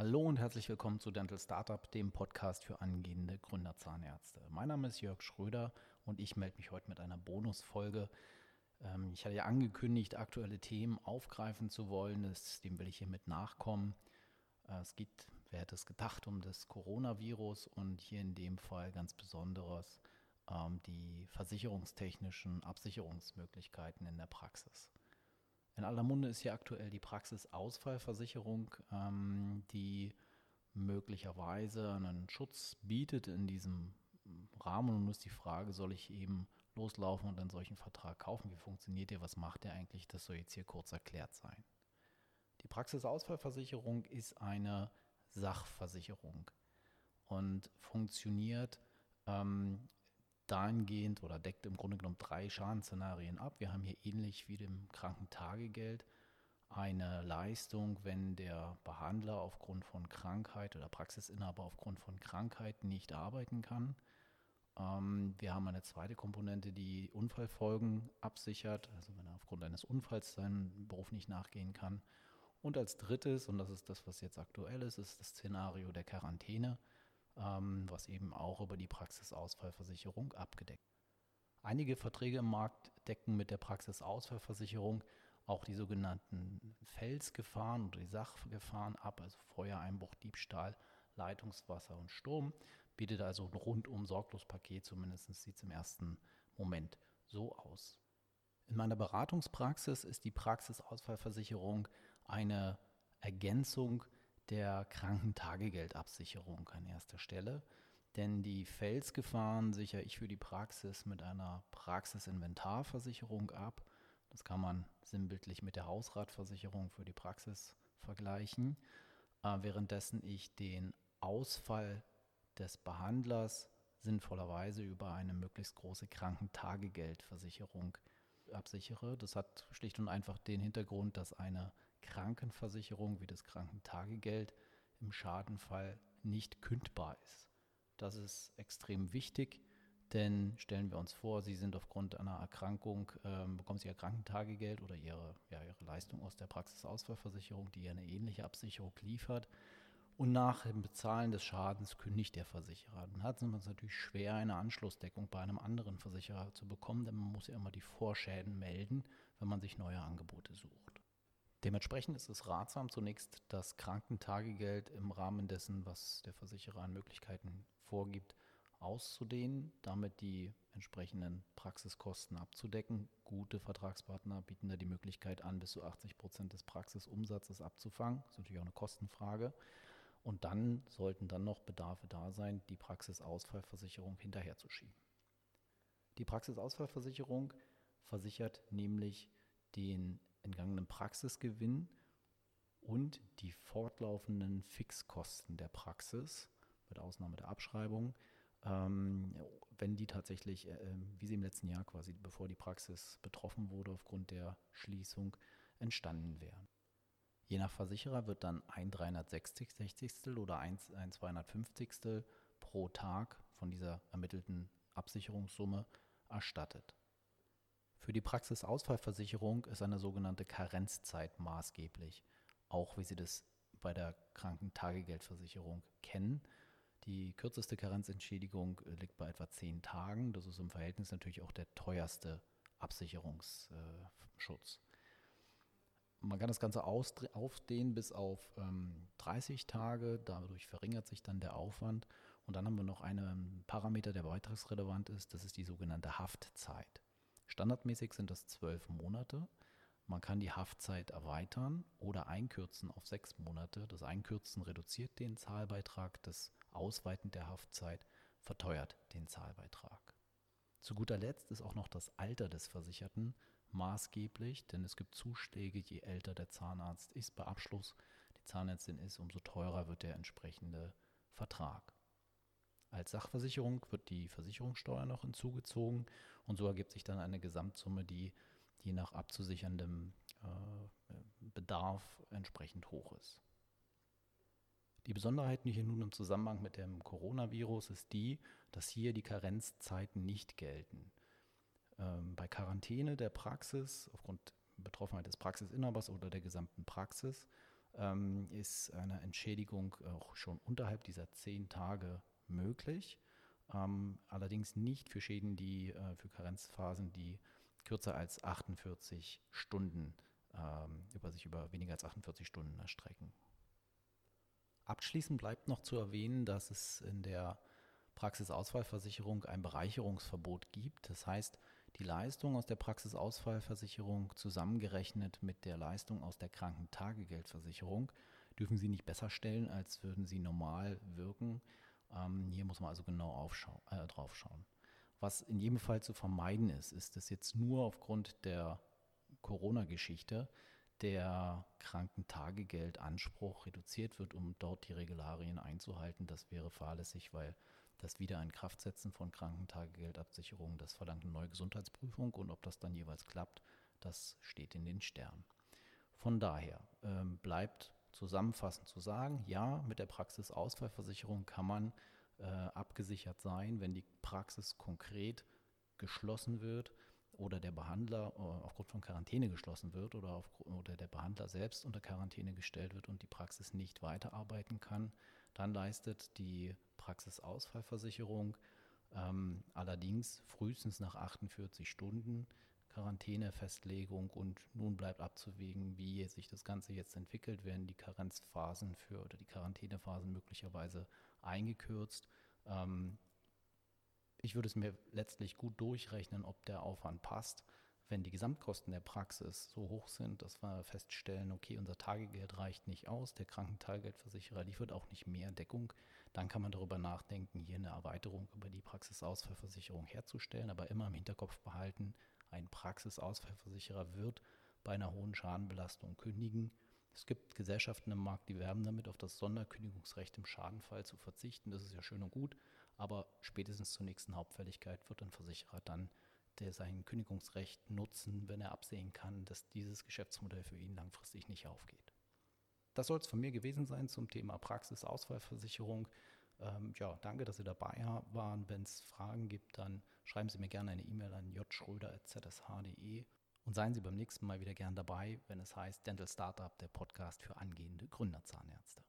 Hallo und herzlich willkommen zu Dental Startup, dem Podcast für angehende Gründerzahnärzte. Mein Name ist Jörg Schröder und ich melde mich heute mit einer Bonusfolge. Ähm, ich hatte ja angekündigt, aktuelle Themen aufgreifen zu wollen. Das, dem will ich hiermit nachkommen. Äh, es geht, wer hätte es gedacht, um das Coronavirus und hier in dem Fall ganz besonderes ähm, die versicherungstechnischen Absicherungsmöglichkeiten in der Praxis. In aller Munde ist hier aktuell die Praxisausfallversicherung, ähm, die möglicherweise einen Schutz bietet in diesem Rahmen. Und nun ist die Frage, soll ich eben loslaufen und einen solchen Vertrag kaufen? Wie funktioniert der? Was macht der eigentlich? Das soll jetzt hier kurz erklärt sein. Die Praxisausfallversicherung ist eine Sachversicherung und funktioniert ähm, dahingehend oder deckt im Grunde genommen drei Schadensszenarien ab. Wir haben hier ähnlich wie dem Krankentagegeld eine Leistung, wenn der Behandler aufgrund von Krankheit oder Praxisinhaber aufgrund von Krankheit nicht arbeiten kann. Ähm, wir haben eine zweite Komponente, die Unfallfolgen absichert, also wenn er aufgrund eines Unfalls seinem Beruf nicht nachgehen kann. Und als drittes, und das ist das, was jetzt aktuell ist, ist das Szenario der Quarantäne was eben auch über die Praxisausfallversicherung abgedeckt. Einige Verträge im Markt decken mit der Praxisausfallversicherung auch die sogenannten Felsgefahren oder die Sachgefahren ab, also Feuer, Einbruch, Diebstahl, Leitungswasser und Sturm. Bietet also ein rundum sorglos Paket, zumindest sieht es im ersten Moment so aus. In meiner Beratungspraxis ist die Praxisausfallversicherung eine Ergänzung der Krankentagegeldabsicherung an erster Stelle. Denn die Felsgefahren sichere ich für die Praxis mit einer Praxisinventarversicherung ab. Das kann man sinnbildlich mit der Hausratversicherung für die Praxis vergleichen. Äh, währenddessen ich den Ausfall des Behandlers sinnvollerweise über eine möglichst große Krankentagegeldversicherung absichere. Das hat schlicht und einfach den Hintergrund, dass eine Krankenversicherung wie das Krankentagegeld im Schadenfall nicht kündbar ist. Das ist extrem wichtig, denn stellen wir uns vor, Sie sind aufgrund einer Erkrankung, ähm, bekommen Sie Ihr Krankentagegeld oder Ihre, ja, Ihre Leistung aus der Praxisausfallversicherung, die eine ähnliche Absicherung liefert. Und nach dem Bezahlen des Schadens kündigt der Versicherer. Dann hat es natürlich schwer, eine Anschlussdeckung bei einem anderen Versicherer zu bekommen, denn man muss ja immer die Vorschäden melden, wenn man sich neue Angebote sucht. Dementsprechend ist es ratsam, zunächst das Krankentagegeld im Rahmen dessen, was der Versicherer an Möglichkeiten vorgibt, auszudehnen, damit die entsprechenden Praxiskosten abzudecken. Gute Vertragspartner bieten da die Möglichkeit an, bis zu 80 Prozent des Praxisumsatzes abzufangen. Das ist natürlich auch eine Kostenfrage. Und dann sollten dann noch Bedarfe da sein, die Praxisausfallversicherung hinterherzuschieben. Die Praxisausfallversicherung versichert nämlich den entgangenen Praxisgewinn und die fortlaufenden Fixkosten der Praxis, mit Ausnahme der Abschreibung, ähm, wenn die tatsächlich, äh, wie sie im letzten Jahr quasi, bevor die Praxis betroffen wurde aufgrund der Schließung, entstanden wären. Je nach Versicherer wird dann ein 360. oder ein, ein 250. pro Tag von dieser ermittelten Absicherungssumme erstattet. Für die Praxisausfallversicherung ist eine sogenannte Karenzzeit maßgeblich, auch wie Sie das bei der Krankentagegeldversicherung kennen. Die kürzeste Karenzentschädigung liegt bei etwa zehn Tagen. Das ist im Verhältnis natürlich auch der teuerste Absicherungsschutz. Man kann das Ganze aufdehnen bis auf ähm, 30 Tage, dadurch verringert sich dann der Aufwand. Und dann haben wir noch einen Parameter, der beitragsrelevant ist, das ist die sogenannte Haftzeit. Standardmäßig sind das zwölf Monate. Man kann die Haftzeit erweitern oder einkürzen auf sechs Monate. Das Einkürzen reduziert den Zahlbeitrag, das Ausweiten der Haftzeit verteuert den Zahlbeitrag. Zu guter Letzt ist auch noch das Alter des Versicherten maßgeblich, denn es gibt Zuschläge, je älter der Zahnarzt ist bei Abschluss, die Zahnärztin ist, umso teurer wird der entsprechende Vertrag. Als Sachversicherung wird die Versicherungssteuer noch hinzugezogen und so ergibt sich dann eine Gesamtsumme, die je nach abzusicherndem äh, Bedarf entsprechend hoch ist. Die Besonderheit hier nun im Zusammenhang mit dem Coronavirus ist die, dass hier die Karenzzeiten nicht gelten. Ähm, bei Quarantäne der Praxis aufgrund Betroffenheit des Praxisinhabers oder der gesamten Praxis ähm, ist eine Entschädigung auch schon unterhalb dieser zehn Tage möglich. Ähm, allerdings nicht für Schäden, die äh, für Karenzphasen, die kürzer als 48 Stunden ähm, über sich über weniger als 48 Stunden erstrecken. Abschließend bleibt noch zu erwähnen, dass es in der Praxisausfallversicherung ein Bereicherungsverbot gibt. Das heißt, die Leistung aus der Praxisausfallversicherung zusammengerechnet mit der Leistung aus der Krankentagegeldversicherung dürfen Sie nicht besser stellen, als würden sie normal wirken. Ähm, hier muss man also genau äh, drauf schauen. Was in jedem Fall zu vermeiden ist, ist, dass jetzt nur aufgrund der Corona-Geschichte der Krankentagegeldanspruch reduziert wird, um dort die Regularien einzuhalten. Das wäre fahrlässig, weil das Wiederinkraftsetzen von Krankentagegeldabsicherungen, das verlangt eine neue Gesundheitsprüfung und ob das dann jeweils klappt, das steht in den Sternen. Von daher ähm, bleibt zusammenfassend zu sagen, ja, mit der Praxisausfallversicherung kann man äh, abgesichert sein, wenn die Praxis konkret geschlossen wird oder der Behandler äh, aufgrund von Quarantäne geschlossen wird oder, auf, oder der Behandler selbst unter Quarantäne gestellt wird und die Praxis nicht weiterarbeiten kann, dann leistet die Praxisausfallversicherung ähm, allerdings frühestens nach 48 Stunden Quarantänefestlegung und nun bleibt abzuwägen, wie sich das Ganze jetzt entwickelt. Werden die Karenzphasen für oder die Quarantänephasen möglicherweise eingekürzt? Ähm, ich würde es mir letztlich gut durchrechnen, ob der Aufwand passt. Wenn die Gesamtkosten der Praxis so hoch sind, dass wir feststellen, okay, unser Tagegeld reicht nicht aus, der Krankentagegeldversicherer liefert auch nicht mehr Deckung, dann kann man darüber nachdenken, hier eine Erweiterung über die Praxisausfallversicherung herzustellen, aber immer im Hinterkopf behalten, ein Praxisausfallversicherer wird bei einer hohen Schadenbelastung kündigen. Es gibt Gesellschaften im Markt, die werben damit, auf das Sonderkündigungsrecht im Schadenfall zu verzichten. Das ist ja schön und gut, aber spätestens zur nächsten Hauptfälligkeit wird ein Versicherer dann der sein Kündigungsrecht nutzen, wenn er absehen kann, dass dieses Geschäftsmodell für ihn langfristig nicht aufgeht. Das soll es von mir gewesen sein zum Thema Praxisausfallversicherung. Ähm, ja, danke, dass Sie dabei waren. Wenn es Fragen gibt, dann schreiben Sie mir gerne eine E-Mail an jschröder.zsh.de und seien Sie beim nächsten Mal wieder gern dabei, wenn es heißt Dental Startup, der Podcast für angehende Gründerzahnärzte.